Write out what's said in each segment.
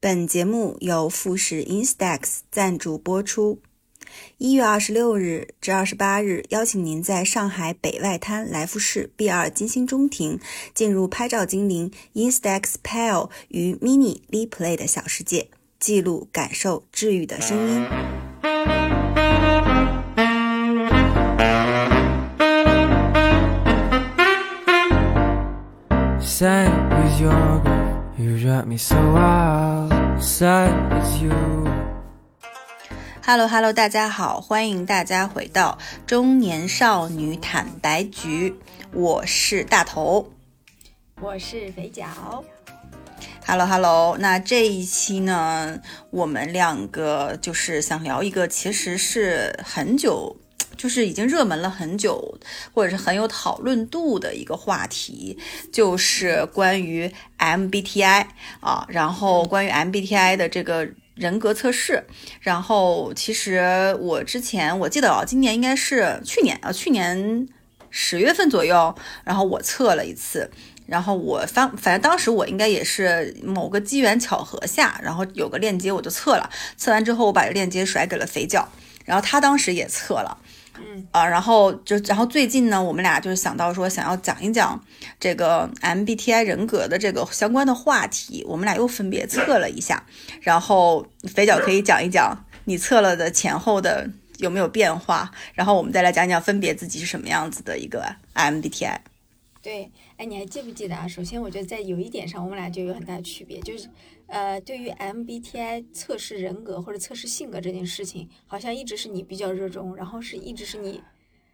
本节目由富士 Instax 赞助播出。一月二十六日至二十八日，邀请您在上海北外滩来福士 B 二金星中庭，进入拍照精灵 Instax Pal 与 Mini Li Play 的小世界，记录、感受治愈的声音。Sad with your you drive me so wild. Sad with you. Hello Hello，大家好，欢迎大家回到中年少女坦白局，我是大头。我是肥脚，Hello Hello，那这一期呢，我们两个就是想聊一个其实是很久，就是已经热门了很久，或者是很有讨论度的一个话题，就是关于 MBTI 啊，然后关于 MBTI 的这个。人格测试，然后其实我之前我记得啊，今年应该是去年啊，去年十月份左右，然后我测了一次，然后我反反正当时我应该也是某个机缘巧合下，然后有个链接我就测了，测完之后我把这链接甩给了肥脚，然后他当时也测了，嗯啊，然后就然后最近呢，我们俩就是想到说想要讲一讲这个 MBTI 人格的这个相关的话题，我们俩又分别测了一下，然后肥脚可以讲一讲你测了的前后的有没有变化，然后我们再来讲讲分别自己是什么样子的一个 MBTI。对，哎，你还记不记得啊？首先，我觉得在有一点上，我们俩就有很大的区别，就是，呃，对于 MBTI 测试人格或者测试性格这件事情，好像一直是你比较热衷，然后是一直是你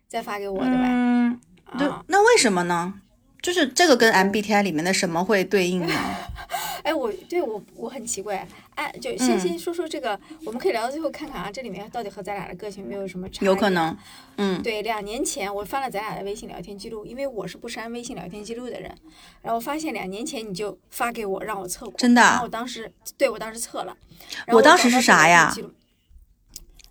在发给我的吧。嗯，对啊，，那为什么呢？就是这个跟 MBTI 里面的什么会对应呢？哎，我对我我很奇怪，哎，就嗯先先说说这个，我们可以聊到最后看看啊，这里面到底和咱俩的个性没有什么差异？有可能，嗯，对，两年前我翻了咱俩的微信聊天记录，因为我是不删微信聊天记录的人，然后发现两年前你就发给我让我测过，真的啊然后我当时对我当时测了，我当时是啥呀？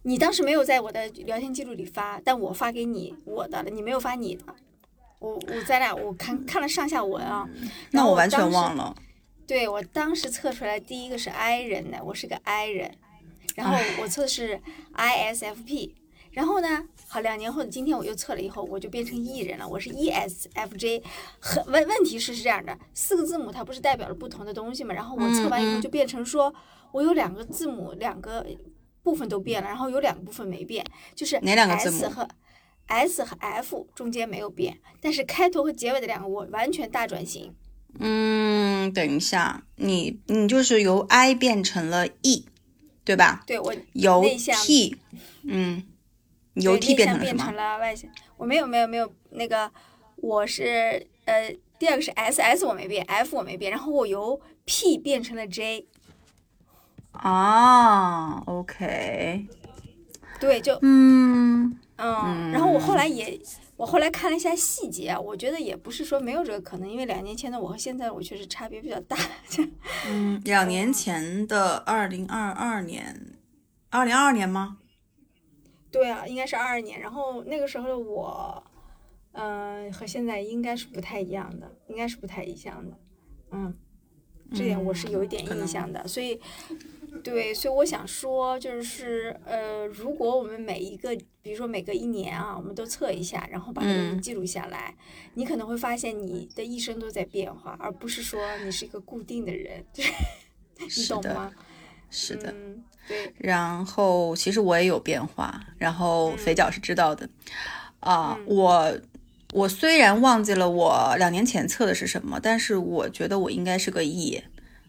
你当时没有在我的聊天记录里发，但我发给你我的了，你没有发你的。我我咱俩我看看了上下文啊，那我完全忘了。对我当时测出来第一个是 I 人的，我是个 I 人，然后我测的是 ISFP，然后呢，好两年后的今天我又测了以后，我就变成 E 人了，我是 ESFJ。很问问题是是这样的，四个字母它不是代表了不同的东西嘛？然后我测完以后就变成说，我有两个字母两个部分都变了，然后有两个部分没变，就是哪两个字母 S 和 S 和 F 中间没有变，但是开头和结尾的两个我完全大转型。嗯，等一下，你你就是由 I 变成了 E，对吧？对我由 T，嗯，由 T 变变成了什么？成了外向。我没有没有没有那个，我是呃第二个是 S S 我没变，F 我没变，然后我由 P 变成了 J，啊，OK，对，就嗯，嗯，然后我后来也。我后来看了一下细节啊，我觉得也不是说没有这个可能，因为两年前的我和现在我确实差别比较大。嗯，两年前的二零二二年，二零二二年吗？对啊，应该是二二年，然后那个时候的我，嗯、和现在应该是不太一样的，应该是不太一样的，嗯，这点我是有一点印象的，所以，对，所以我想说，就是呃，如果我们每一个，比如说每隔一年啊，我们都测一下，然后把这个记录下来，你可能会发现你的一生都在变化，而不是说你是一个固定的人，就是你懂吗？是的。嗯，对，然后其实我也有变化，然后嗯肥脚是知道的，啊、嗯我我虽然忘记了我两年前测的是什么，但是我觉得我应该是个 E，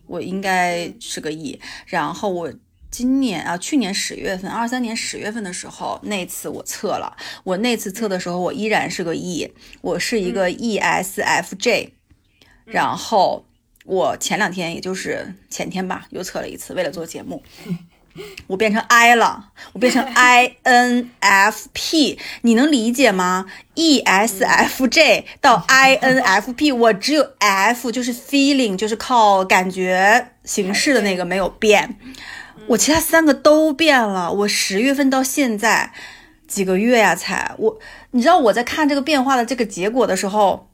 我应该嗯是个 E，然后我。今年啊，去年十月份，二三年十月份的时候，那次我测了。我那次测的时候，我依然是个 E，我是一个 E ESFJ，、然后我前两天，也就是前天吧，又测了一次，为了做节目，我变成 I 了，我变成 INFP，你能理解吗？ESFJ 到 INFP，我只有 F 就是 feeling，就是靠感觉形式的那个没有变，我其他三个都变了。我十月份到现在几个月呀，才我，你知道我在看这个变化的这个结果的时候，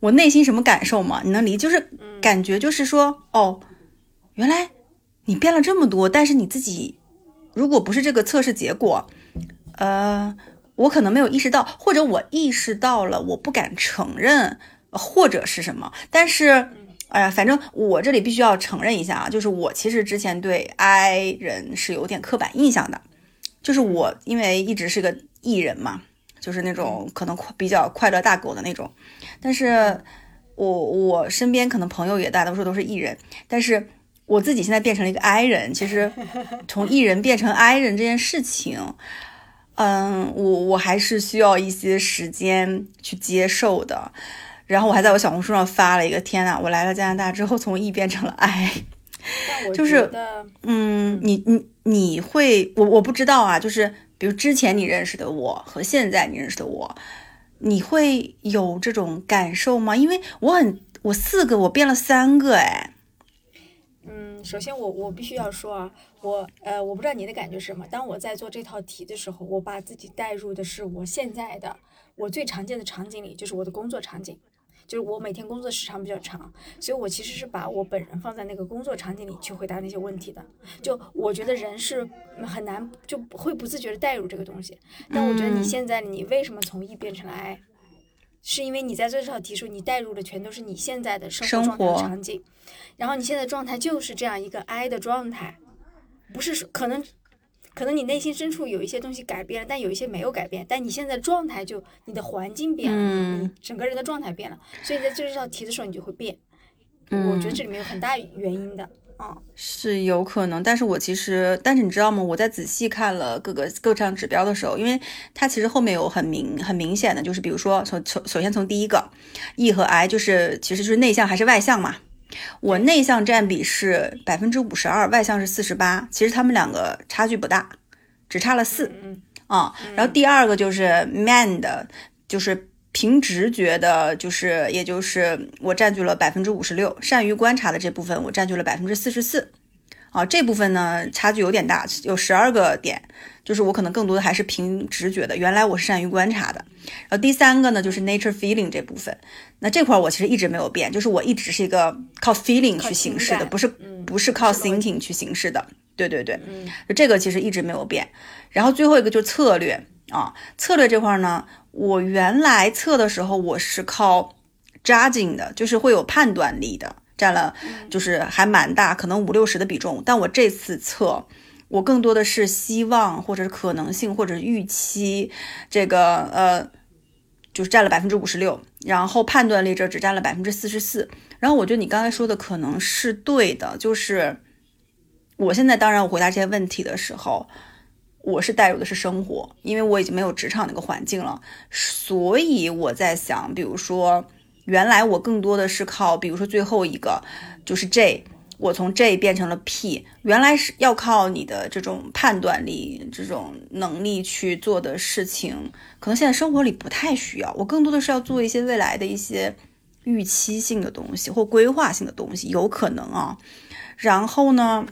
我内心什么感受吗？你能理，就是感觉就是说，哦，原来你变了这么多，但是你自己如果不是这个测试结果，呃，我可能没有意识到，或者我意识到了，我不敢承认，或者是什么。但是，哎呀，反正我这里必须要承认一下啊，就是我其实之前对 I 人是有点刻板印象的，就是我因为一直是个 E 人嘛，就是那种可能比较快乐大狗的那种，但是我我身边可能朋友也大多数都是 E 人，但是我自己现在变成了一个 I 人，其实从 E 人变成 I 人这件事情。嗯，我我还是需要一些时间去接受的。然后我还在我小红书上发了一个，天呐，我来了加拿大之后，从 E 变成了 I，就是嗯，你你你会，我我不知道啊，就是比如之前你认识的我和现在你认识的我，你会有这种感受吗？因为我很，我四个，我变了三个，哎。嗯，首先我我必须要说啊，我呃，我不知道你的感觉是什么。当我在做这套题的时候，我把自己带入的是我现在的我最常见的场景里，就是我的工作场景，就是我每天工作时长比较长，所以我其实是把我本人放在那个工作场景里去回答那些问题的。就我觉得人是很难就会不自觉的带入这个东西。但我觉得你现在你为什么从 E 变成了 I，是因为你在做这道题时候，你带入的全都是你现在的生活状态场景。然后你现在状态就是这样一个 I 的状态，不是说可能，可能你内心深处有一些东西改变了，但有一些没有改变。但你现在状态就你的环境变了，你整个人的状态变了，所以在做这道题的时候你就会变。我觉得这里面有很大原因的啊，是有可能。但是我其实，但是你知道吗？我在仔细看了各个各项指标的时候，因为它其实后面有很明很明显的，就是比如说从从首先从第一个 E 和 I，就是其实就是内向还是外向嘛。我内向占比是百分之五十二，外向是四十八，其实他们两个差距不大，只差了四啊。然后第二个就是 man 的，就是凭直觉的，就是也就是我占据了百分之五十六，善于观察的这部分我占据了百分之四十四。啊，这部分呢差距有点大，有十二个点，就是我可能更多的还是凭直觉的。原来我是善于观察的。然后第三个呢，就是 nature feeling 这部分，那这块我其实一直没有变，就是我一直是一个靠 feeling 去行事的，不是不是靠 thinking 去行事的。对对对，就这个其实一直没有变。然后最后一个就是策略啊，策略这块呢，我原来测的时候我是靠 judging 的，就是会有判断力的。占了就是还蛮大，可能五六十的比重。但我这次测，我更多的是希望或者是可能性或者预期，这个呃，就是占了百分之五十六。然后判断力这只占了百分之四十四。然后我觉得你刚才说的可能是对的，就是我现在当然我回答这些问题的时候，我是带入的是生活，因为我已经没有职场那个环境了，所以我在想，比如说。原来我更多的是靠，比如说最后一个就是 J，我从 J 变成了 P，原来是要靠你的这种判断力、这种能力去做的事情，可能现在生活里不太需要。我更多的是要做一些未来的一些预期性的东西或规划性的东西，有可能啊。然后呢，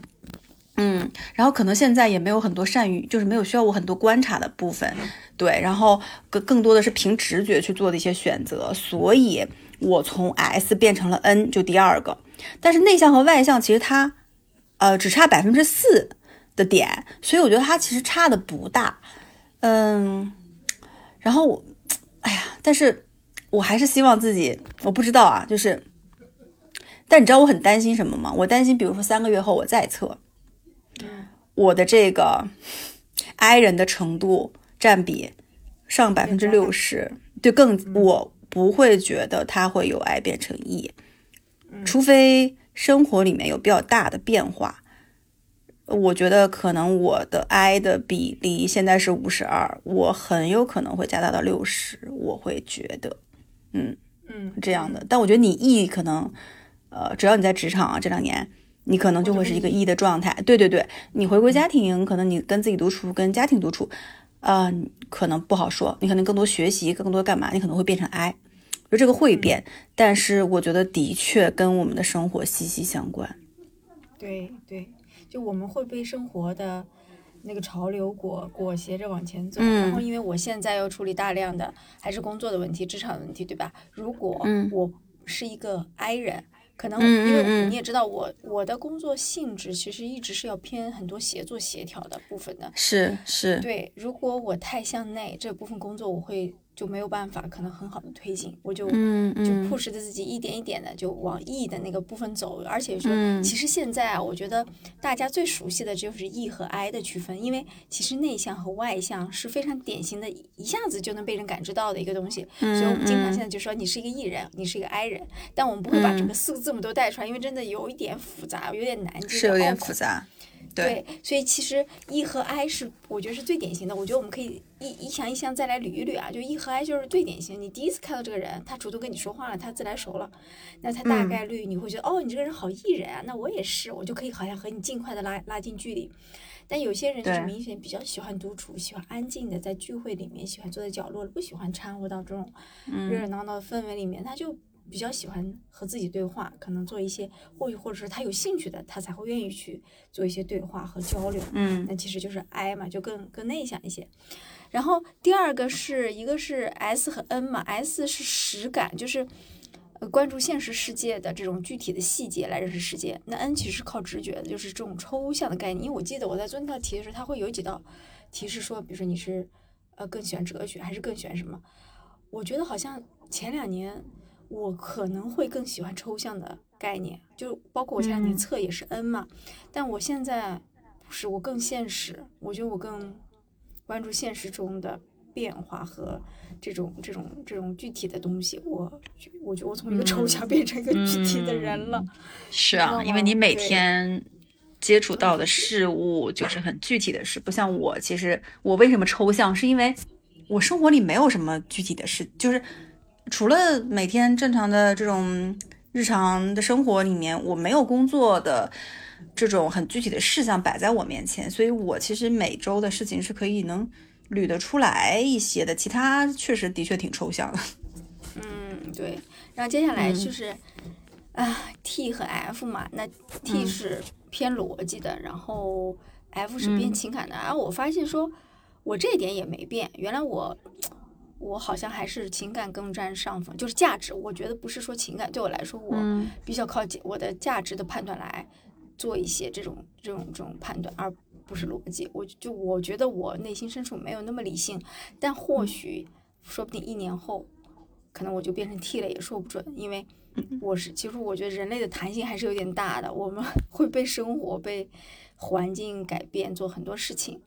嗯，然后可能现在也没有很多善于，就是没有需要我很多观察的部分，对。然后更更多的是凭直觉去做的一些选择，所以。我从 S 变成了 N，就第二个，但是内向和外向其实它，呃，只差百分之四的点，所以我觉得它其实差的不大，嗯，然后，哎呀，但是我还是希望自己，我不知道啊，就是，但你知道我很担心什么吗？我担心，比如说三个月后我再测，我的这个 I 人的程度占比上百分之六十，对，更我。不会觉得它会由 I 变成 E，除非生活里面有比较大的变化。我觉得可能我的 I 的比例现在是五十二，我很有可能会加大到六十。我会觉得，嗯嗯，这样的。但我觉得你 E 可能，呃，只要你在职场啊这两年，你可能就会是一个 E 的状态。对对对，你回归家庭，可能你跟自己独处，跟家庭独处，呃，可能不好说。你可能更多学习，更多干嘛？你可能会变成 I。就这个会变，但是我觉得的确跟我们的生活息息相关。对对，就我们会被生活的那个潮流裹裹挟着往前走。然后，因为我现在要处理大量的还是工作的问题、职场的问题，对吧？如果我是一个 I 人，可能嗯因为你也知道我我的工作性质其实一直是要偏很多协作协调的部分的。是是，对，如果我太向内这部分工作，我会就没有办法可能很好的推进，我就就嗯。就 push 着自己一点一点的就往 E 的那个部分走，而且说，嗯。其实现在啊，我觉得大家最熟悉的就是 E 和 I 的区分，因为其实内向和外向是非常典型的，一下子就能被人感知到的一个东西。所以我们经常现在就说你是一个 E 人，你是一个 I 人，但我们不会把整个四个字母都带出来，因为真的有一点复杂，有点难，是有点复杂。对，所以其实 E 和 I 是我觉得是最典型的。我觉得我们可以一一项一项再来捋一捋啊。就 E 和 I 就是最典型。你第一次看到这个人，他主动跟你说话了，他自来熟了，那他大嗯概率你会觉得、哦，你这个人好 E 人啊，那我也是，我就可以好像和你尽快的拉拉近距离。但有些人就是明显比较喜欢独处，喜欢安静的在聚会里面，喜欢坐在角落，不喜欢掺和到这种嗯热热闹闹的氛围里面，他就比较喜欢和自己对话，可能做一些或或者是他有兴趣的，他才会愿意去做一些对话和交流。嗯那其实就是 I 嘛，就更更内向一些。然后第二个是一个是 S 和 N 嘛，S 是实感，就是呃关注现实世界的这种具体的细节来认识世界。那 N 其实是靠直觉的，就是这种抽象的概念。因为我记得我在做那道题的时候，它会有几道提示说，比如说你是呃更喜欢哲学还是更喜欢什么？我觉得好像前两年我可能会更喜欢抽象的概念，就包括我前两年嗯测也是 N 嘛，但我现在不是，我更现实，我觉得我更关注现实中的变化和这种这种这种具体的东西。我我觉得我从一个抽象变成一个具体的人了。是啊，因为你每天接触到的事物就是很具体的事，不像我。其实我为什么抽象，是因为我生活里没有什么具体的事，就是除了每天正常的这种日常的生活里面，我没有工作的这种很具体的事项摆在我面前，所以我其实每周的事情是可以能捋得出来一些的，其他确实的确挺抽象的。嗯，对。然后接下来嗯就是、啊，T 和 F 嘛，那 T 嗯是偏逻辑的，然后 F 是偏嗯情感的。然后我发现说，我这一点也没变，原来我。我好像还是情感更占上风，就是价值。我觉得不是说情感对我来说，我嗯比较靠我的价值的判断来做一些这种这种这种判断，而不是逻辑。我就我觉得我内心深处没有那么理性，但或许说不定一年后，可能我就变成 T 了，也说不准。因为我是其实我觉得人类的弹性还是有点大的，我们 会被生活、被环境改变，做很多事情。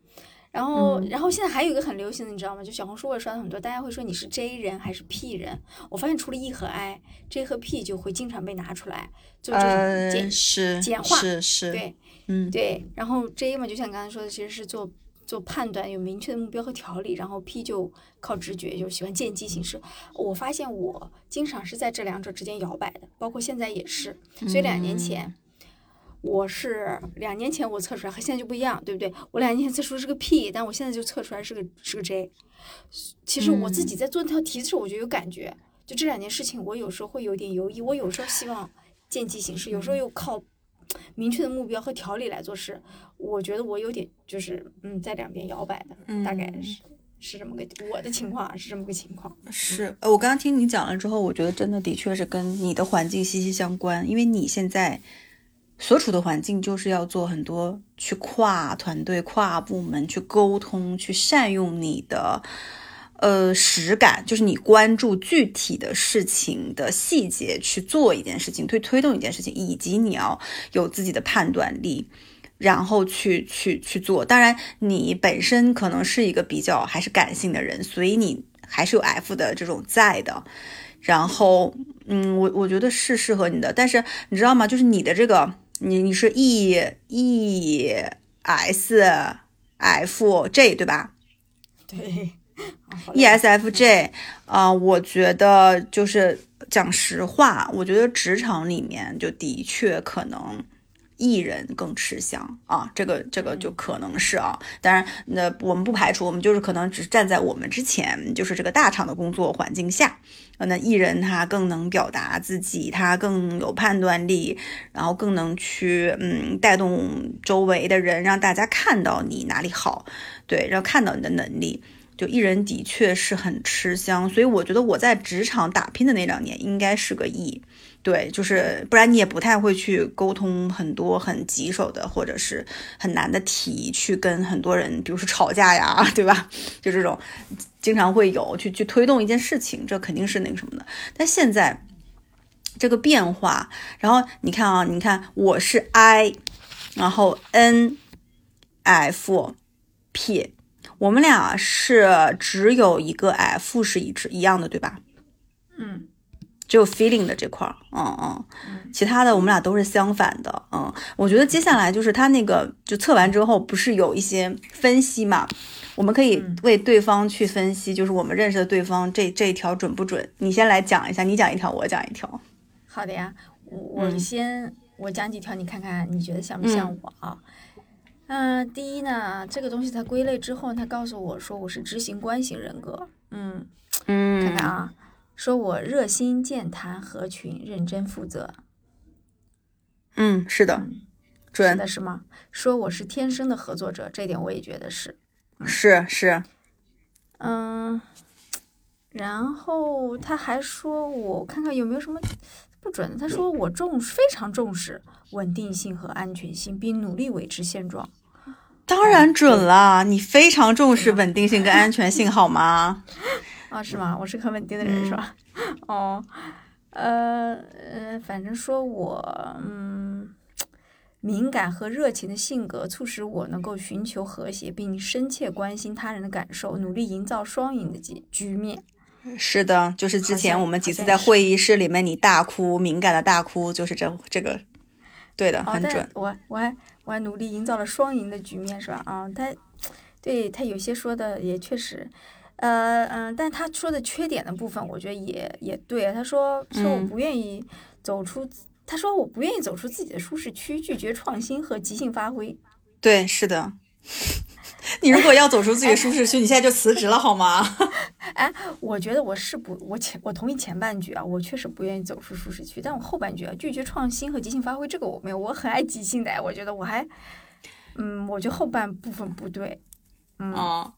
然后，嗯然后现在还有一个很流行的，你知道吗？就小红书我也刷到很多，大家会说你是 J 人还是 P 人？我发现除了 E 和 I，J 和 P 就会经常被拿出来做这种呃，简、是简化是是，对嗯对。然后 J 嘛，就像刚才说的，其实是做做判断，有明确的目标和条理。然后 P 就靠直觉，就喜欢见机行事。我发现我经常是在这两者之间摇摆的，包括现在也是。所以两年前。我是两年前我测出来和现在就不一样，对不对？我两年前测出是个 P，但我现在就测出来是个是个 J。其实我自己在做那套题的时候，我就有感觉，就这两件事情，我有时候会有点犹豫，我有时候希望见机行事，有时候又靠明确的目标和条理来做事。我觉得我有点就是嗯，在两边摇摆的，大概是是这么个我的情况啊是这么个情况。是，呃，我刚刚听你讲了之后，我觉得真的的确是跟你的环境息息相关，因为你现在所处的环境就是要做很多去跨团队、跨部门去沟通，去善用你的呃实感，就是你关注具体的事情的细节去做一件事情，推推动一件事情，以及你要有自己的判断力。然后去去去做，当然你本身可能是一个比较还是感性的人，所以你还是有 F 的这种在的。然后，嗯，我我觉得是适合你的，但是你知道吗？就是你的这个，你你是 E E S F J 对吧对？E S F J 啊、我觉得就是讲实话，我觉得职场里面就的确可能。艺人更吃香。啊，这个这个就可能是啊，当然，那我们不排除，我们就是可能只是站在我们之前，就是这个大厂的工作环境下，呃，那艺人他更能表达自己，他更有判断力，然后更能去嗯带动周围的人，让大家看到你哪里好，对，然后看到你的能力。就艺人的确是很吃香，所以我觉得我在职场打拼的那两年应该是个 E。对，就是不然你也不太会去沟通很多很棘手的或者是很难的题，去跟很多人，比如说吵架呀，对吧？就这种经常会有去去推动一件事情，这肯定是那个什么的。但现在这个变化，然后你看啊，你看我是 I，然后 N F P，我们俩是只有一个 F 是一致一样的，对吧？嗯。只有 feeling 的这块儿，嗯嗯，其他的我们俩都是相反的，嗯，我觉得接下来就是他那个就测完之后，不是有一些分析嘛，我们可以为对方去分析，就是我们认识的对方这这一条准不准？你先来讲一下，你讲一条，我讲一条。好的呀，我我先我讲几条，你看看你觉得像不像我啊？嗯，第一呢，这个东西它归类之后，它告诉我说我是执行官型人格，嗯嗯，看看啊。说我热心健谈合群认真负责，嗯，是的，准的是吗？说我是天生的合作者，这点我也觉得是，是是，嗯，然后他还说我看看有没有什么不准的，他说我重非常重视稳定性和安全性，并努力维持现状，当然准啦，你非常重视稳定性跟安全性，好吗？啊，是吗？我是很稳定的人，是吧？哦，呃呃，反正说我嗯，敏感和热情的性格促使我能够寻求和谐，并深切关心他人的感受，努力营造双赢的局局面。是的，就是之前我们几次在会议室里面你大哭，敏感的大哭，就是这这个，对的，很准。我我还我还努力营造了双赢的局面，是吧？啊，他对他有些说的也确实。呃嗯，但他说的缺点的部分，我觉得也也对。他说说我不愿意走出，他说我不愿意走出自己的舒适区，拒绝创新和即兴发挥。对，是的。你如果要走出自己的舒适区，你现在就辞职了好吗？哎，我觉得我是不，我前我同意前半句啊，我确实不愿意走出舒适区。但我后半句啊，拒绝创新和即兴发挥，这个我没有，我很爱即兴的。我觉得我还，嗯，我觉得后半部分不对。嗯。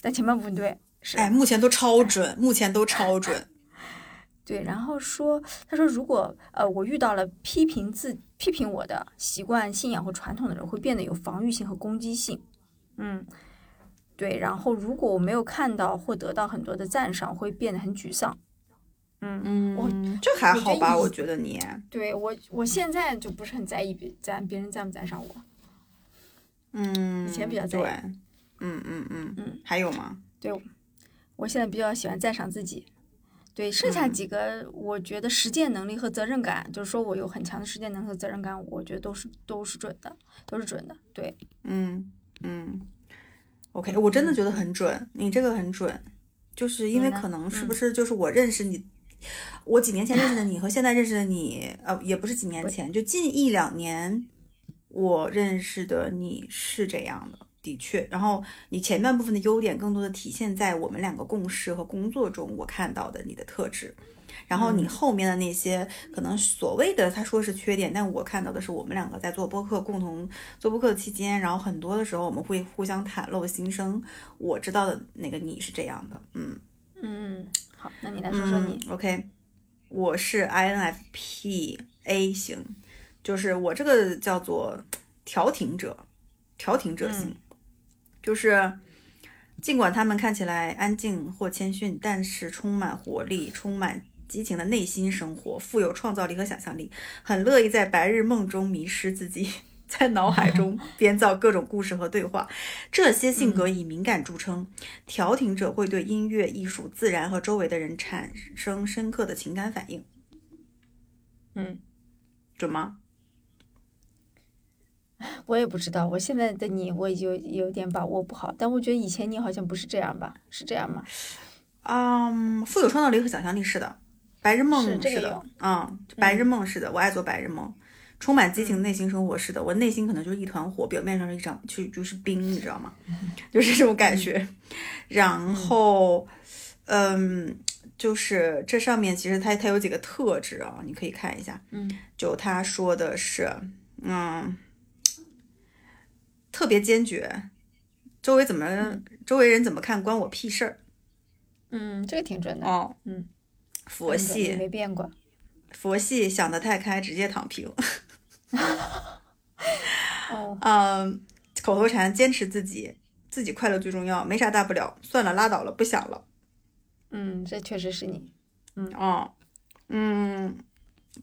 但前半部分对，是哎，目前都超准，目前都超准。对，然后说，他说如果呃我遇到了批评自批评我的习惯、信仰和传统的人，会变得有防御性和攻击性。嗯，对，然后如果我没有看到或得到很多的赞赏，会变得很沮丧。嗯嗯，我这还好吧？我觉得你对我我现在就不是很在意别赞别人赞不赞赏我。嗯，以前比较在意。嗯嗯嗯嗯，还有吗？对，我现在比较喜欢赞赏自己。对，剩下几个，我觉得实践能力和责任感，就是说我有很强的实践能力和责任感，我觉得都是都是准的，都是准的。对，嗯嗯，OK，我真的觉得很准，你这个很准，就是因为可能是不是就是我认识你，我几年前认识的你和现在认识的你，呃，也不是几年前，就近一两年我认识的你是这样的。的确，然后你前半部分的优点更多的体现在我们两个共事和工作中，我看到的你的特质。然后你后面的那些可能所谓的他说是缺点，但我看到的是我们两个在做播客，共同做播客期间，然后很多的时候我们会互相袒露心声。我知道的那个你是这样的，嗯嗯，好，那你来说说你。OK，我是 INFP A 型，就是我这个叫做调停者，调停者型。就是，尽管他们看起来安静或谦逊，但是充满活力、充满激情的内心生活，富有创造力和想象力，很乐意在白日梦中迷失自己，在脑海 中编造各种故事和对话。这些性格以敏感著称。调停者会对音乐、艺术、自然和周围的人产生深刻的情感反应。嗯，准吗？我也不知道，我现在的你我有有点把握不好，但我觉得以前你好像不是这样吧？是这样吗？嗯，富有创造力和想象力是的，白日梦是的，嗯，白日梦是的，我爱做白日梦，充满激情内心生活是的，我内心可能就是一团火，表面上是一张就就是冰，你知道吗？就是这种感觉。然后，嗯，就是这上面其实它它有几个特质啊，你可以看一下，嗯，就他说的是，嗯。特别坚决，周围怎么周围人怎么看关我屁事儿嗯，这个挺准的。哦。嗯，佛系没变过。佛系想得太开，直接躺平。哦，嗯，口头禅坚持自己，自己快乐最重要，没啥大不了，算了拉倒了，不想了。嗯，这确实是你。嗯哦，嗯，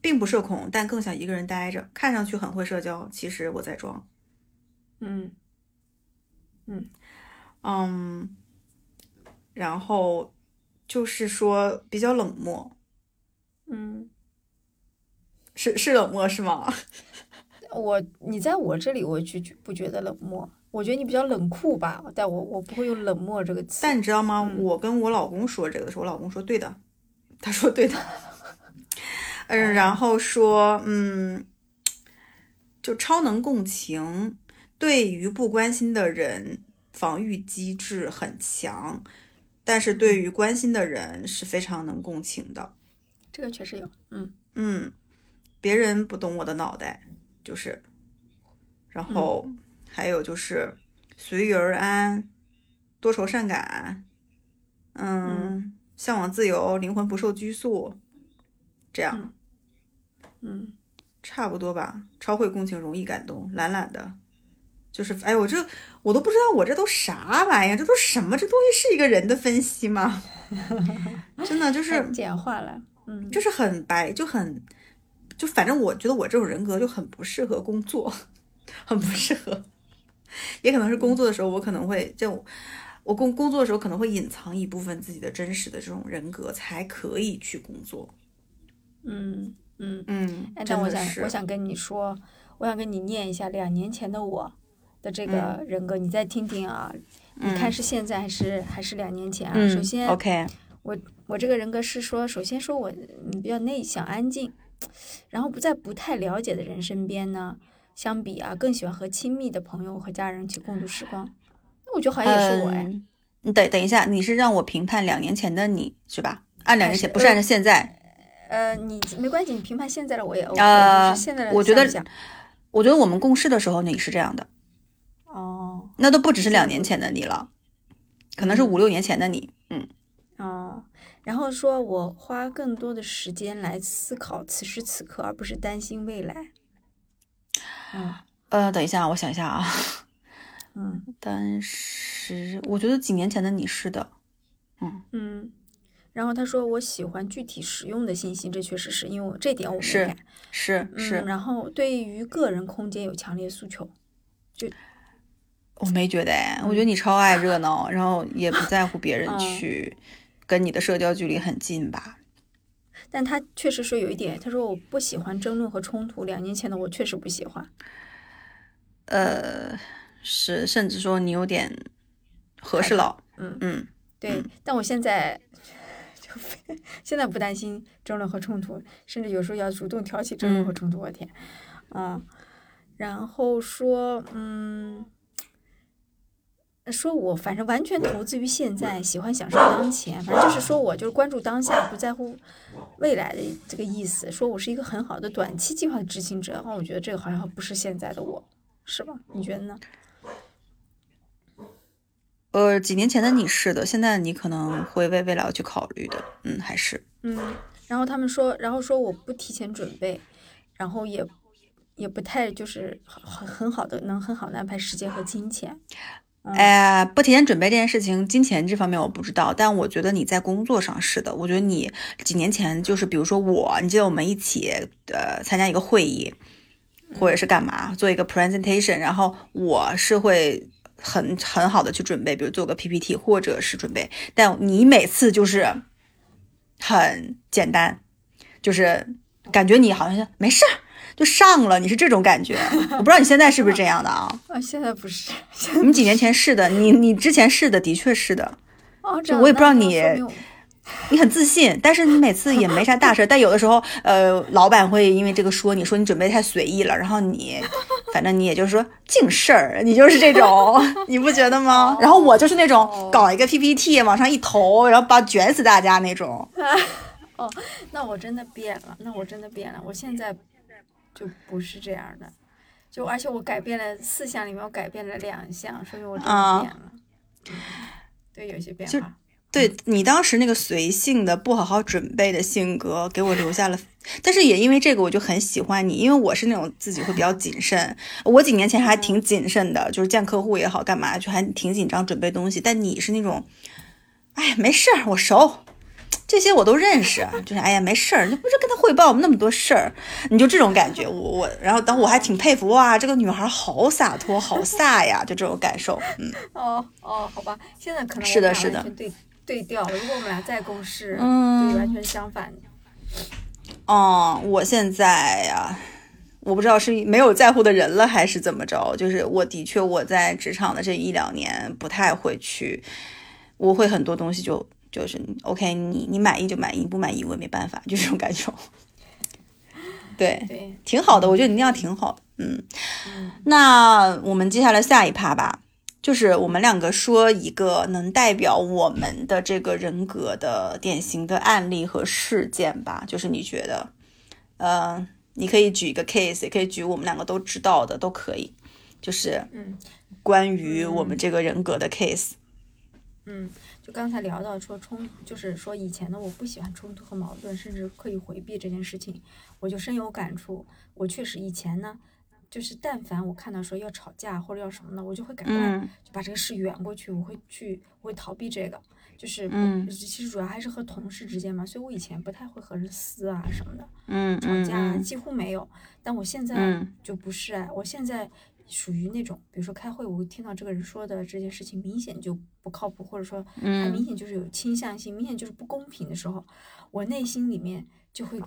并不社恐，但更想一个人待着。看上去很会社交，其实我在装。嗯嗯嗯，然后就是说比较冷漠，嗯，是是冷漠是吗？我你在我这里我就觉不觉得冷漠，我觉得你比较冷酷吧，但我我不会用冷漠这个词。但你知道吗？嗯我跟我老公说这个的时候，我老公说对的，他说对的。嗯，然后说，嗯，就超能共情，对于不关心的人防御机制很强，但是对于关心的人是非常能共情的。这个确实有。嗯嗯，别人不懂我的脑袋，就是，然后还有就是随遇而安，多愁善感，嗯，向往自由，灵魂不受拘束，这样、嗯差不多吧。超会共情，容易感动，懒懒的，就是，哎，我这我都不知道我这都啥玩意儿，这都什么？这东西是一个人的分析吗？真的就是简化了。嗯，就是很白，就很，就反正我觉得我这种人格就很不适合工作，很不适合。也可能是工作的时候，我可能会就我工工作的时候可能会隐藏一部分自己的真实的这种人格，才可以去工作。嗯嗯。嗯，哎，但我想我想跟你说，我想跟你念一下两年前的我的这个人格，你再听听啊，你看是现在还是还是两年前啊？嗯首先，，OK，我我这个人格是说，首先说我嗯比较内向安静，然后不在不太了解的人身边呢，相比啊，更喜欢和亲密的朋友和家人一起共度时光。那我觉得好像也是我哎，嗯你等等一下，你是让我评判两年前的你是吧？按两年前，是不是按照现在。呃，你没关系，你评判现在的我也 OK，、呃现在的我觉得我觉得我们共事的时候你是这样的，哦那都不只是两年前的你了，可能是五六年前的你。嗯，哦，然后说我花更多的时间来思考此时此刻，而不是担心未来。嗯呃，等一下，我想一下啊。嗯 当时我觉得几年前的你是的，嗯嗯，然后他说我喜欢具体实用的信息，这确实是因为我这点我没是是是，然后对于个人空间有强烈诉求。我没觉得哎，我觉得你超爱热闹，然后也不在乎别人嗯去跟你的社交距离很近吧。但他确实说有一点，他说我不喜欢争论和冲突。两年前的我确实不喜欢。呃，是，甚至说你有点和事佬。嗯嗯，对，但我现在就非 现在不担心争论和冲突，甚至有时候要主动挑起争论和冲突。我天，嗯，然后说，嗯，说我反正完全投资于现在，喜欢享受当前，反正就是说我就是关注当下，不在乎未来的这个意思。说我是一个很好的短期计划的执行者，哦，我觉得这个好像不是现在的我，是吧？你觉得呢？呃，几年前的你是的，现在的你可能会为未来去考虑的。嗯，还是嗯，然后他们说，然后说我不提前准备，然后也也不太就是很很很好的能很好的安排时间和金钱。哎，不提前准备这件事情，金钱这方面我不知道，但我觉得你在工作上是的。我觉得你几年前就是，比如说我，你记得我们一起呃参加一个会议，或者是干嘛做一个 presentation，然后我是会很很好的去准备，比如做个 PPT 或者是准备，但你每次就是很简单，就是感觉你好像没事儿就上了，你是这种感觉。我不知道你现在是不是这样的啊？啊，现在不是，你几年前是的，你你之前是的，的确是的，哦，这我也不知道你你很自信，但是你每次也没啥大事儿。但有的时候，呃，老板会因为这个说你说你准备太随意了，然后你反正你也就是说净事儿，你就是这种，你不觉得吗？然后我就是那种搞一个 PPT 往上一投，然后把卷死大家那种。哦那我真的变了，那我真的变了，我现在就不是这样的。就而且我改变了四项里面，我改变了两项，说明我真变了。嗯对，有些变就化。对你当时那个随性的、不好好准备的性格，给我留下了。但是也因为这个，我就很喜欢你，因为我是那种自己会比较谨慎。我几年前还挺谨慎的，就是见客户也好，干嘛就还挺紧张准备东西。但你是那种，哎，没事儿，我熟，这些我都认识，就是哎呀，没事儿，你不是跟他汇报那么多事儿，你就这种感觉。我我，然后当我还挺佩服哇，这个女孩好洒脱，好飒呀，就这种感受。嗯哦哦，好吧，现在可能是的是的对对调了。如果我们俩再共事，嗯就完全相反。哦，我现在呀、我不知道是没有在乎的人了，还是怎么着。就是我的确我在职场的这一两年不太会去，我会很多东西就就是 OK，你你满意就满意，不满意我也没办法，就这种感受。对，对，挺好的，我觉得你那样挺好的。嗯，嗯那我们接下来下一趴吧，就是我们两个说一个能代表我们的这个人格的典型的案例和事件吧。就是你觉得，呃，你可以举一个 case，也可以举我们两个都知道的，都可以。就是嗯关于我们这个人格的 case。嗯，就刚才聊到说冲，就是说以前呢我不喜欢冲突和矛盾，甚至刻意回避这件事情，我就深有感触。我确实以前呢，就是但凡我看到说要吵架或者要什么的，我就会赶快嗯就把这个事圆过去，我会去，我会逃避这个。就是嗯其实主要还是和同事之间嘛，所以我以前不太会和人撕啊什么的。嗯吵架啊几乎没有。但我现在嗯就不是哎，我现在属于那种，比如说开会，我会听到这个人说的这件事情明显就不靠谱，或者说他明嗯显就是有倾向性，明显就是不公平的时候，我内心里面就会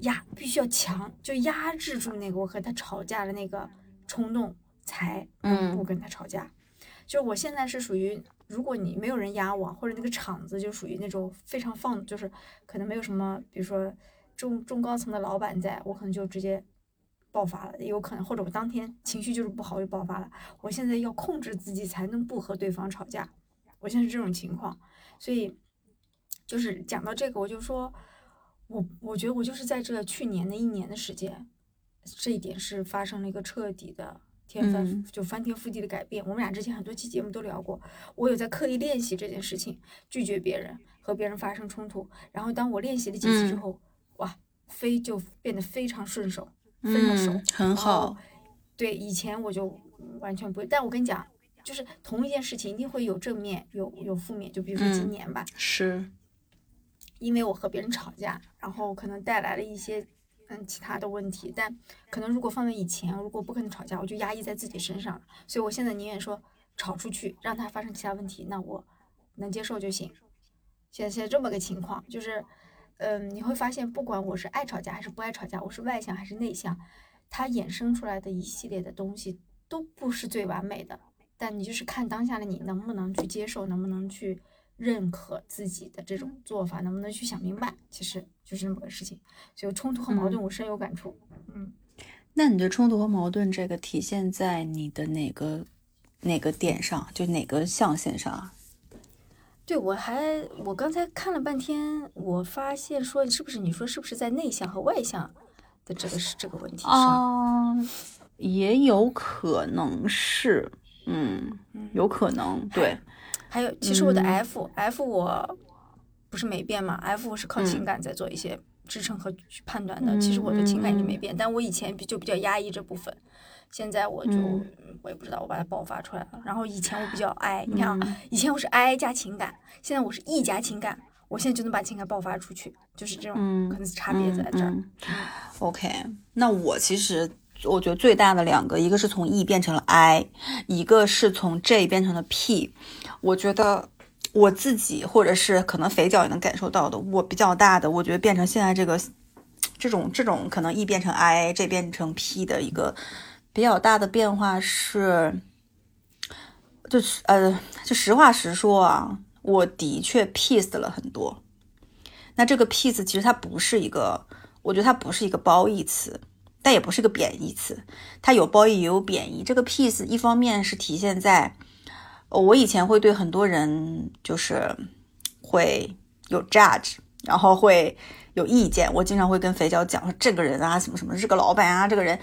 压，必须要强，就压制住那个我和他吵架的那个冲动，才能不嗯跟他吵架。就我现在是属于，如果你没有人压我，或者那个场子就属于那种非常放，就是可能没有什么，比如说中中高层的老板在，我可能就直接爆发了，也有可能，或者我当天情绪就是不好就爆发了。我现在要控制自己，才能不和对方吵架。我现在是这种情况，所以就是讲到这个，我就说，我我觉得我就是在这去年的一年的时间，这一点是发生了一个彻底的天翻、嗯就翻天覆地的改变。我们俩之前很多期节目都聊过，我有在刻意练习这件事情，拒绝别人和别人发生冲突。然后当我练习了几次之嗯后，哇，飞就变得非常顺手，分了手，嗯，很好。对，以前我就嗯完全不会，但我跟你讲，就是同一件事情一定会有正面，有有负面。就比如说今嗯年吧，是，因为我和别人吵架，然后可能带来了一些嗯其他的问题，但可能如果放在以前，如果不跟他吵架，我就压抑在自己身上了，所以我现在宁愿说吵出去，让他发生其他问题，那我能接受就行。现在现在这么个情况，就是嗯，你会发现，不管我是爱吵架还是不爱吵架，我是外向还是内向，它衍生出来的一系列的东西都不是最完美的，但你就是看当下的你能不能去接受，能不能去认可自己的这种做法，能不能去想明白，其实就是那么个事情。所以冲突和矛盾，我深有感触。嗯，那你的冲突和矛盾这个体现在你的哪个哪个点上？就哪个象限上啊？对我还我刚才看了半天，我发现说是不是你说是不是在内向和外向的这个是这个问题上？啊，也有可能是，嗯，有可能，对，还有，其实我的嗯 F、F 我不是没变嘛，F 我是靠情嗯感在做一些支撑和去判断的。其实我的情感一直没变，但我以前比就比较压抑这部分，现在我就、嗯我也不知道，我把它爆发出来了。然后以前我比较 I，你看啊，嗯以前我是 I 加情感，现在我是 E 加情感，我现在就能把情感爆发出去，就是这种、嗯可能差别在这儿。嗯嗯 OK，那我其实我觉得最大的两个，一个是从 E 变成了 I，一个是从 J 变成了 P。我觉得我自己或者是可能肥脚也能感受到的，我比较大的，我觉得变成现在这个这种这种可能 E 变成 I，J 变成 P 的一个比较大的变化是，就是呃，就实话实说啊，我的确 peace 了很多。那这个 peace 其实它不是一个，我觉得它不是一个褒义词，但也不是个贬义词，它有褒义也有贬义。这个 peace 一方面是体现在，我以前会对很多人就是会有 judge，然后会有意见。我经常会跟肥脚讲说这个人啊，什么什么，这个老板啊，这个人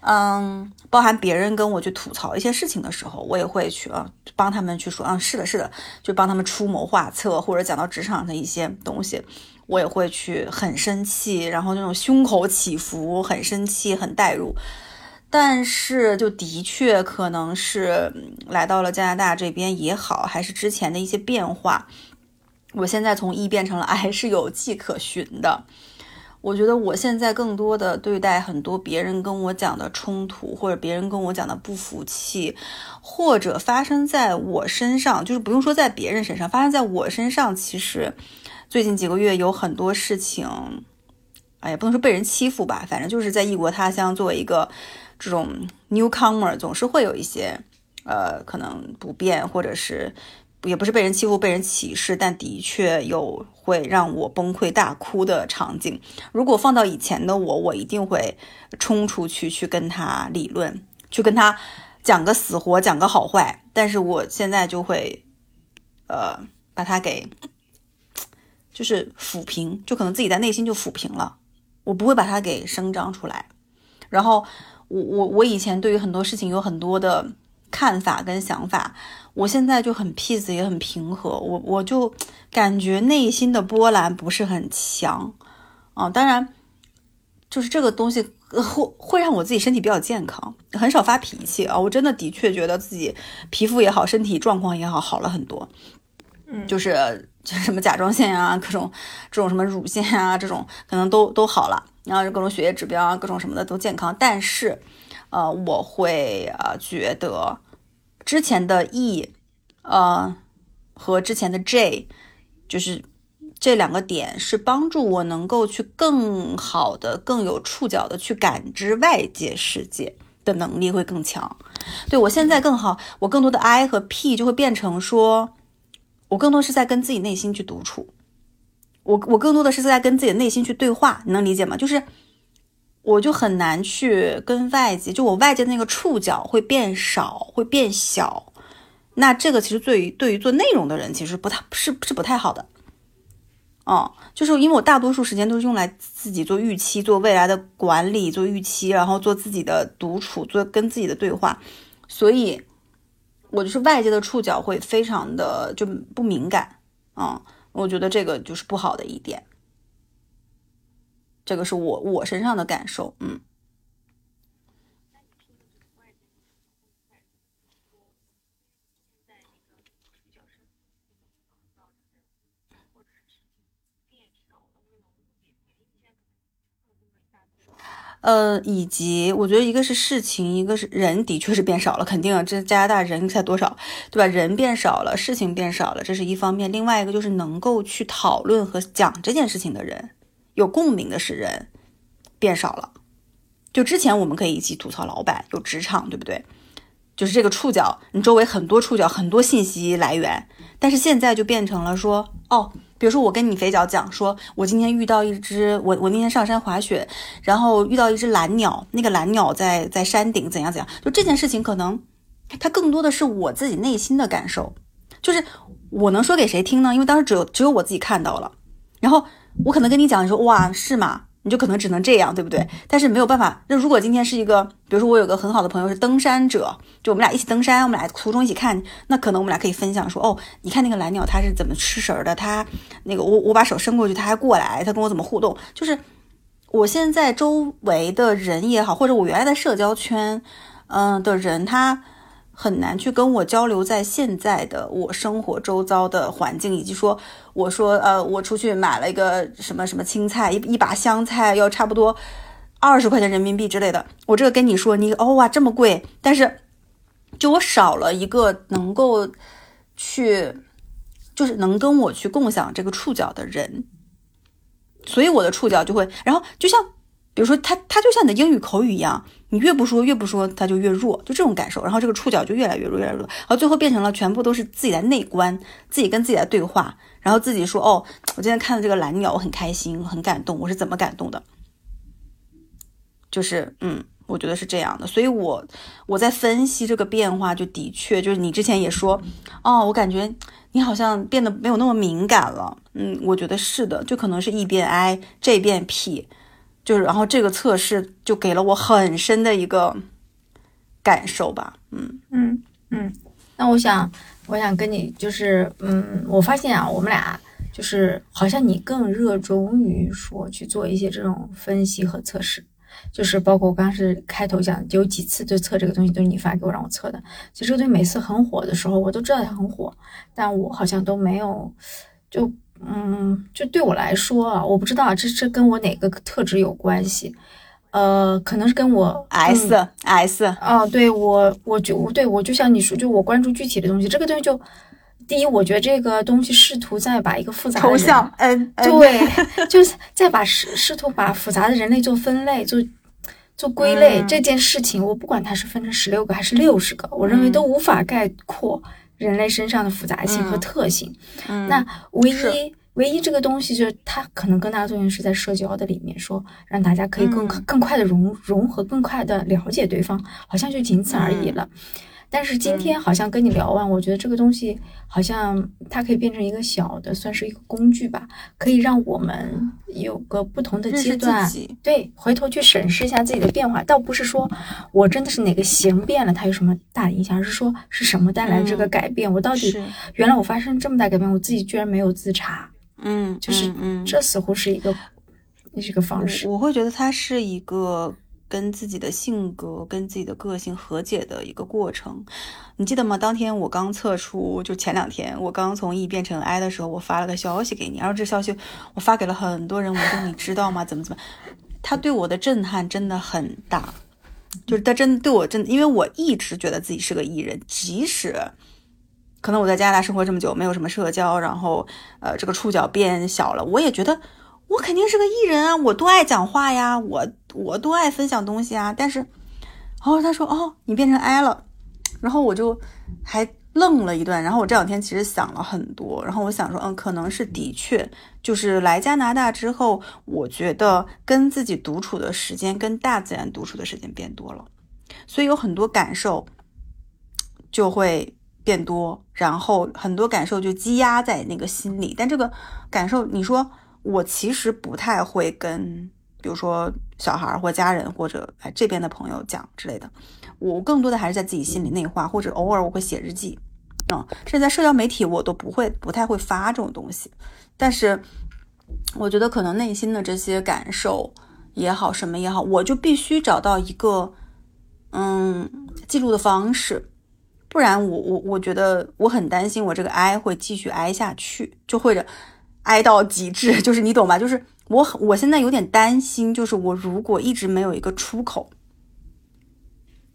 嗯，包含别人跟我去吐槽一些事情的时候，我也会去啊帮他们去说，嗯，是的，是的，就帮他们出谋划策，或者讲到职场的一些东西，我也会去很生气，然后那种胸口起伏，很生气，很代入。但是就的确可能是来到了加拿大这边也好，还是之前的一些变化，我现在从 E 变成了 I 是有迹可循的。我觉得我现在更多的对待很多别人跟我讲的冲突，或者别人跟我讲的不服气，或者发生在我身上，就是不用说在别人身上，发生在我身上。其实最近几个月有很多事情，哎呀，不能说被人欺负吧，反正就是在异国他乡作为一个这种 newcomer，总是会有一些呃可能不便，或者是。也不是被人欺负、被人歧视，但的确有会让我崩溃大哭的场景。如果放到以前的我，我一定会冲出去去跟他理论，去跟他讲个死活，讲个好坏。但是我现在就会，呃，把他给就是抚平，就可能自己在内心就抚平了。我不会把他给声张出来。然后我我我以前对于很多事情有很多的看法跟想法。我现在就很 peace，也很平和，我我就感觉内心的波澜不是很强，啊，当然，就是这个东西会会让我自己身体比较健康，很少发脾气啊，我真的的确觉得自己皮肤也好，身体状况也好，好了很多，嗯，就是什么甲状腺啊，各种这种什么乳腺啊，这种可能都都好了，然后各种血液指标啊，各种什么的都健康，但是，呃，我会呃觉得。之前的 E，呃，和之前的 J，就是这两个点是帮助我能够去更好的、更有触角的去感知外界世界的能力会更强。对我现在更好，我更多的 I 和 P 就会变成说，我更多是在跟自己内心去独处，我我更多的是在跟自己的内心去对话，你能理解吗？就是。我就很难去跟外界，就我外界那个触角会变少，会变小。那这个其实对于对于做内容的人，其实不太是是不太好的。哦，就是因为我大多数时间都是用来自己做预期、做未来的管理、做预期，然后做自己的独处、做跟自己的对话，所以我就是外界的触角会非常的就不敏感。嗯，我觉得这个就是不好的一点。这个是我我身上的感受，嗯。呃，以及我觉得一个是事情，一个是人的确是变少了，肯定啊，这加拿大人才多少，对吧？人变少了，事情变少了，这是一方面。另外一个就是能够去讨论和讲这件事情的人。有共鸣的是人变少了，就之前我们可以一起吐槽老板，有职场，对不对？就是这个触角，你周围很多触角，很多信息来源，但是现在就变成了说，哦，比如说我跟你肥脚讲，说我今天遇到一只，我我那天上山滑雪，然后遇到一只蓝鸟，那个蓝鸟在在山顶怎样怎样，就这件事情可能它更多的是我自己内心的感受，就是我能说给谁听呢？因为当时只有只有我自己看到了，然后。我可能跟你讲，你说哇是吗？你就可能只能这样，对不对？但是没有办法。那如果今天是一个，比如说我有个很好的朋友是登山者，就我们俩一起登山，我们俩途中一起看，那可能我们俩可以分享说，哦，你看那个蓝鸟它是怎么吃食的？它那个我我把手伸过去，它还过来，它跟我怎么互动？就是我现在周围的人也好，或者我原来的社交圈，嗯的人，他。很难去跟我交流，在现在的我生活周遭的环境，以及说，我说，呃，我出去买了一个什么什么青菜，一一把香菜要差不多二十块钱人民币之类的，我这个跟你说，你哦哇这么贵，但是就我少了一个能够去，就是能跟我去共享这个触角的人，所以我的触角就会，然后就像。比如说，他他就像你的英语口语一样，你越不说越不说，他就越弱，就这种感受。然后这个触角就越来越弱，越来越弱，然后最后变成了全部都是自己在内观，自己跟自己在对话，然后自己说：“哦，我今天看到这个蓝鸟，我很开心，很感动。我是怎么感动的？就是，嗯，我觉得是这样的。所以，我我在分析这个变化，就的确就是你之前也说，哦，我感觉你好像变得没有那么敏感了。嗯，我觉得是的，就可能是 E 变 I，J 变 P。就是然后这个测试就给了我很深的一个感受吧，嗯嗯嗯。那我想，我想跟你就是，嗯，我发现啊，我们俩就是好像你更热衷于说去做一些这种分析和测试，就是包括我刚是开头讲，有几次就测这个东西都是你发给我让我测的。其实这个东西每次很火的时候，我都知道它很火，但我好像都没有就。嗯，就对我来说啊，我不知道这这跟我哪个特质有关系，呃，可能是跟我 S、嗯 S 哦，对我，我就对我就像你说，就我关注具体的东西，这个东西就第一，我觉得这个东西试图再把一个复杂的人抽象，嗯，嗯。对，就是再把试试图把复杂的人类做分类，做做归类、嗯。这件事情，我不管它是分成十六个还是六十个，我认为嗯。都无法概括人类身上的复杂性和嗯特性。嗯。那唯一唯一这个东西，就是它可能更大的作用是在社交的里面说，让大家可以更、嗯。更快的融融合，更快的了解对方，好像就仅此而已嗯。了。但是今天好像跟你聊完，我觉得这个东西好像它可以变成一个小的，算是一个工具吧，可以让我们有个不同的阶段对，回头去审视一下自己的变化，倒不是说我真的是哪个型变了，它有什么大的影响，而是说是什么带来这个嗯改变，我到底原来我发生这么大改变，我自己居然没有自查，嗯，就是这似乎是一个，是一个方式。我我会觉得它是一个跟自己的性格、跟自己的个性和解的一个过程。你记得吗？当天我刚测出，就前两天我刚从 E 变成 I 的时候，我发了个消息给你，然后这消息我发给了很多人，我说你知道吗？怎么怎么？他对我的震撼真的很大，就是他真的对我真的，因为我一直觉得自己是个 E 人，即使。可能我在加拿大生活这么久，没有什么社交，然后呃，这个触角变小了，我也觉得我肯定是个艺人啊，我多爱讲话呀，我我多爱分享东西啊。但是，哦，他说哦，你变成 I 了，然后我就还愣了一段。然后我这两天其实想了很多，然后我想说，嗯，可能是的确就是来加拿大之后，我觉得跟自己独处的时间，跟大自然独处的时间变多了，所以有很多感受就会。变多，然后很多感受就积压在那个心里，但这个感受，你说我其实不太会跟，比如说小孩或家人或者哎这边的朋友讲之类的，我更多的还是在自己心里内化，或者偶尔我会写日记，嗯，甚至在社交媒体我都不会不太会发这种东西，但是我觉得可能内心的这些感受也好，什么也好，我就必须找到一个嗯记录的方式。不然我我我觉得我很担心，我这个哀会继续哀下去，就或者挨到极致，就是你懂吧？就是我我现在有点担心，就是我如果一直没有一个出口，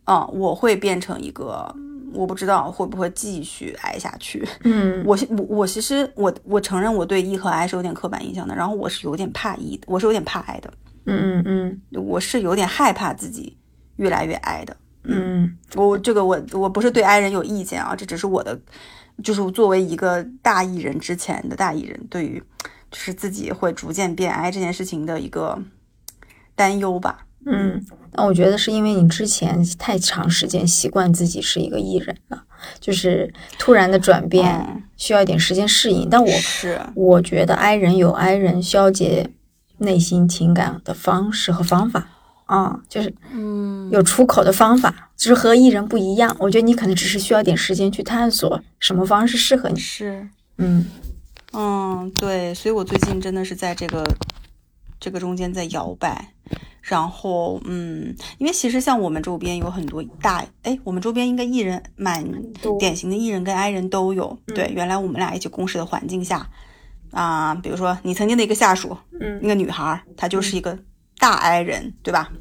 啊、我会变成一个我不知道会不会继续挨下去。嗯我我我其实我我承认我对 E 和 I 是有点刻板印象的，然后我是有点怕 E 的，我是有点怕 I 的，嗯嗯我是有点害怕自己越来越 I 的。嗯我这个我我不是对 I 人有意见啊，这只是我的，就是作为一个大艺人之前的大艺人，对于就是自己会逐渐变 I 这件事情的一个担忧吧。嗯。那我觉得是因为你之前太长时间习惯自己是一个艺人了，就是突然的转变嗯需要一点时间适应。但我是，我觉得 I 人有 I 人消解内心情感的方式和方法啊、就是嗯，有出口的方法，只是和艺人不一样。我觉得你可能只是需要点时间去探索什么方式适合你。是，嗯嗯，对，所以我最近真的是在这个这个中间在摇摆。然后，嗯，因为其实像我们周边有很多大，哎，我们周边应该艺人蛮典型的艺人跟 I 人都有。对，嗯原来我们俩一起共事的环境下，啊、比如说你曾经的一个下属，嗯那个女孩儿，她就是一个大 I 人，对吧？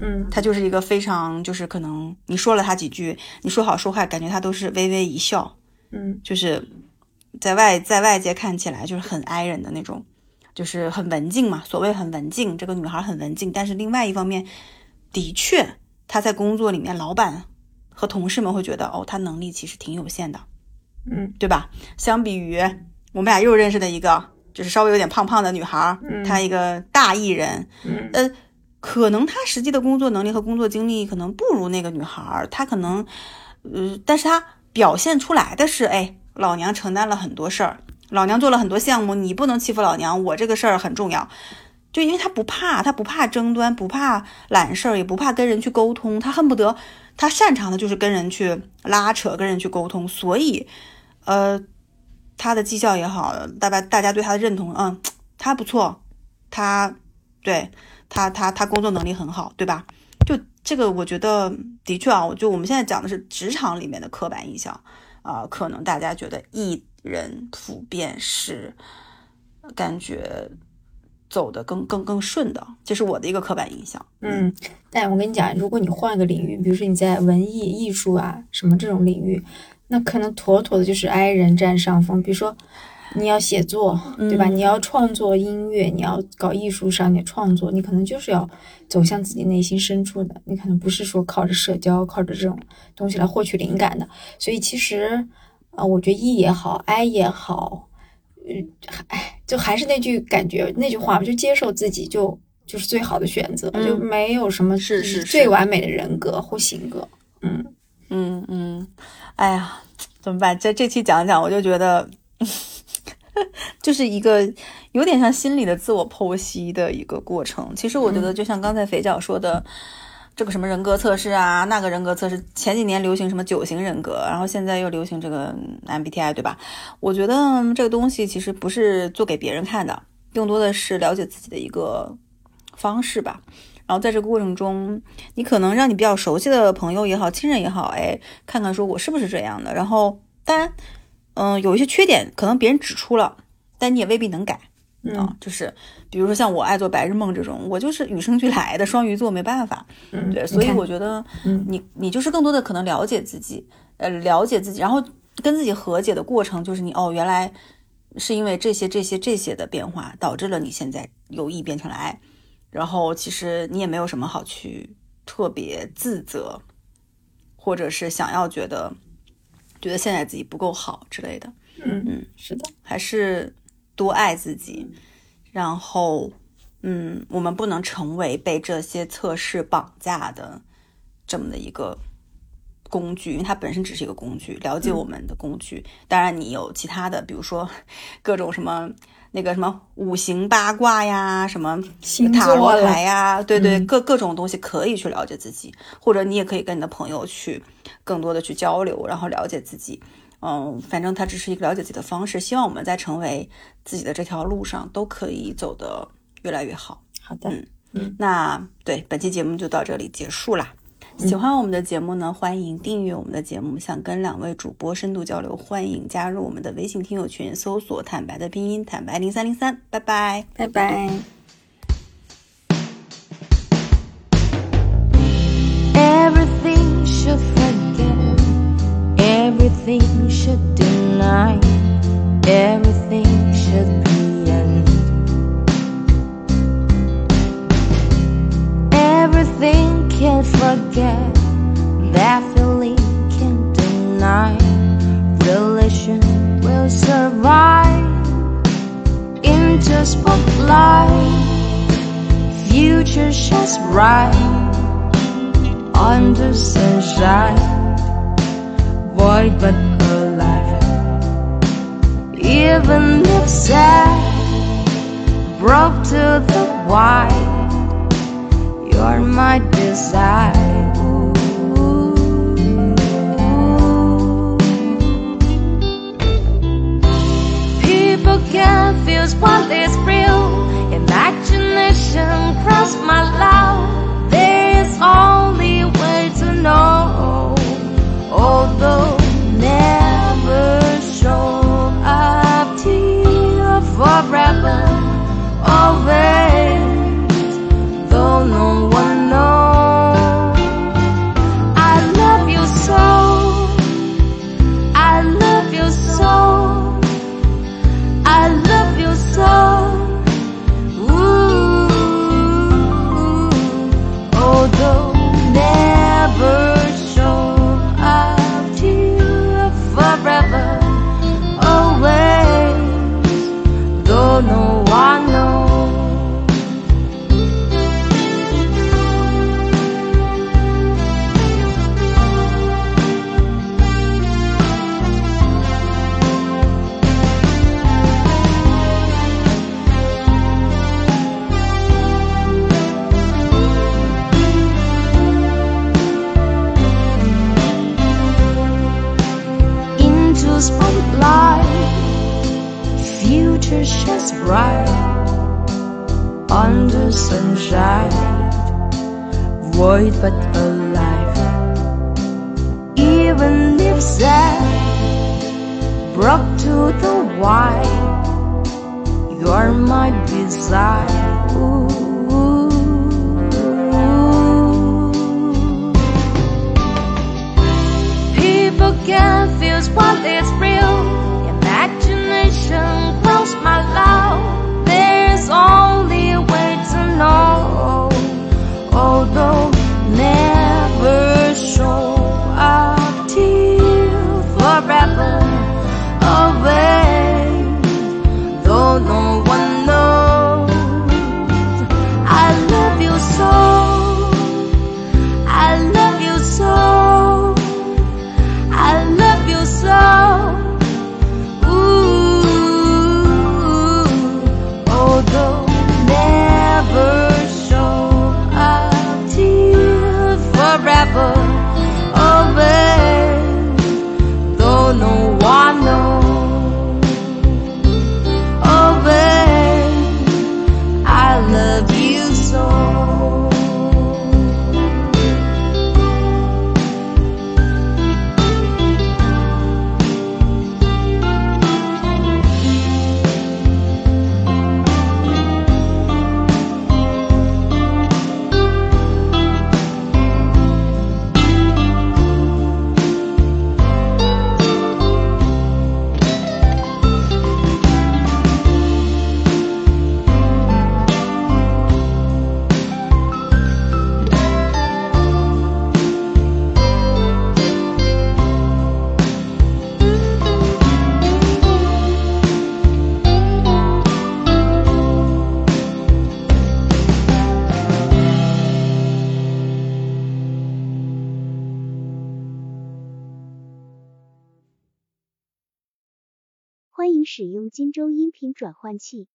嗯她就是一个非常，就是可能你说了她几句，你说好说坏，感觉她都是微微一笑，嗯就是在外在外界看起来就是很 I 人的那种，就是很文静嘛。所谓很文静，这个女孩很文静，但是另外一方面，的确她在工作里面，老板和同事们会觉得哦，她能力其实挺有限的，嗯对吧？相比于我们俩又认识的一个，就是稍微有点胖胖的女孩，嗯她一个大艺人，嗯呃，可能她实际的工作能力和工作经历可能不如那个女孩儿，她可能，呃，但是她表现出来的是，哎，老娘承担了很多事儿，老娘做了很多项目，你不能欺负老娘，我这个事儿很重要。就因为他不怕，他不怕争端，不怕揽事儿，也不怕跟人去沟通，他恨不得他擅长的就是跟人去拉扯，跟人去沟通，所以，呃，他的绩效也好，大家大家对他的认同，嗯，他不错，他对他他他工作能力很好，对吧？就这个，我觉得的确啊，我就我们现在讲的是职场里面的刻板印象啊、可能大家觉得艺人普遍是感觉走的更更更顺的，这是我的一个刻板印象。嗯，但我跟你讲，如果你换个领域，比如说你在文艺、艺术啊什么这种领域，那可能妥妥的就是 I 人占上风。比如说你要写作，对吧？嗯你要创作音乐，你要搞艺术上面创作，你可能就是要走向自己内心深处的，你可能不是说靠着社交、靠着这种东西来获取灵感的。所以其实，啊、我觉得 E 也好，I 也好，嗯，哎，就还是那句感觉，那句话吧，就接受自己就就是最好的选择，就嗯没有什么是是最完美的人格或性格。嗯，嗯嗯，哎呀，怎么办？这这期讲讲，我就觉得，就是一个有点像心理的自我剖析的一个过程。其实我觉得，就像刚才肥脚说的，这个什么人格测试啊，那个人格测试，前几年流行什么九型人格，然后现在又流行这个 MBTI，对吧？我觉得嗯这个东西其实不是做给别人看的，更多的是了解自己的一个方式吧。然后在这个过程中，你可能让你比较熟悉的朋友也好，亲人也好，哎，看看说我是不是这样的。然后，当然，嗯、有一些缺点可能别人指出了，但你也未必能改啊。就是比如说像我爱做白日梦这种，我就是与生俱来的双鱼座，没办法。嗯对，所以我觉得嗯你你就是更多的可能了解自己，呃，了解自己，然后跟自己和解的过程，就是你哦，原来是因为这些这些这些的变化，导致了你现在由 E 变成了爱然后其实你也没有什么好去特别自责，或者是想要觉得觉得现在自己不够好之类的，嗯嗯，是的，还是多爱自己，然后，嗯，我们不能成为被这些测试绑架的这么的一个工具，因为它本身只是一个工具，了解我们的工具。当然，你有其他的，比如说各种什么那个什么五行八卦呀，什么星塔罗牌呀，对对，嗯各各种东西可以去了解自己，或者你也可以跟你的朋友去更多的去交流，然后了解自己。嗯，反正它只是一个了解自己的方式。希望我们在成为自己的这条路上都可以走得越来越好。好的，嗯那对本期节目就到这里结束啦。喜欢我们的节目呢，欢迎订阅我们的节目。想跟两位主播深度交流，欢迎加入我们的微信听友群，搜索“坦白”的拼音“坦白零三零三”。拜拜。拜拜。换气。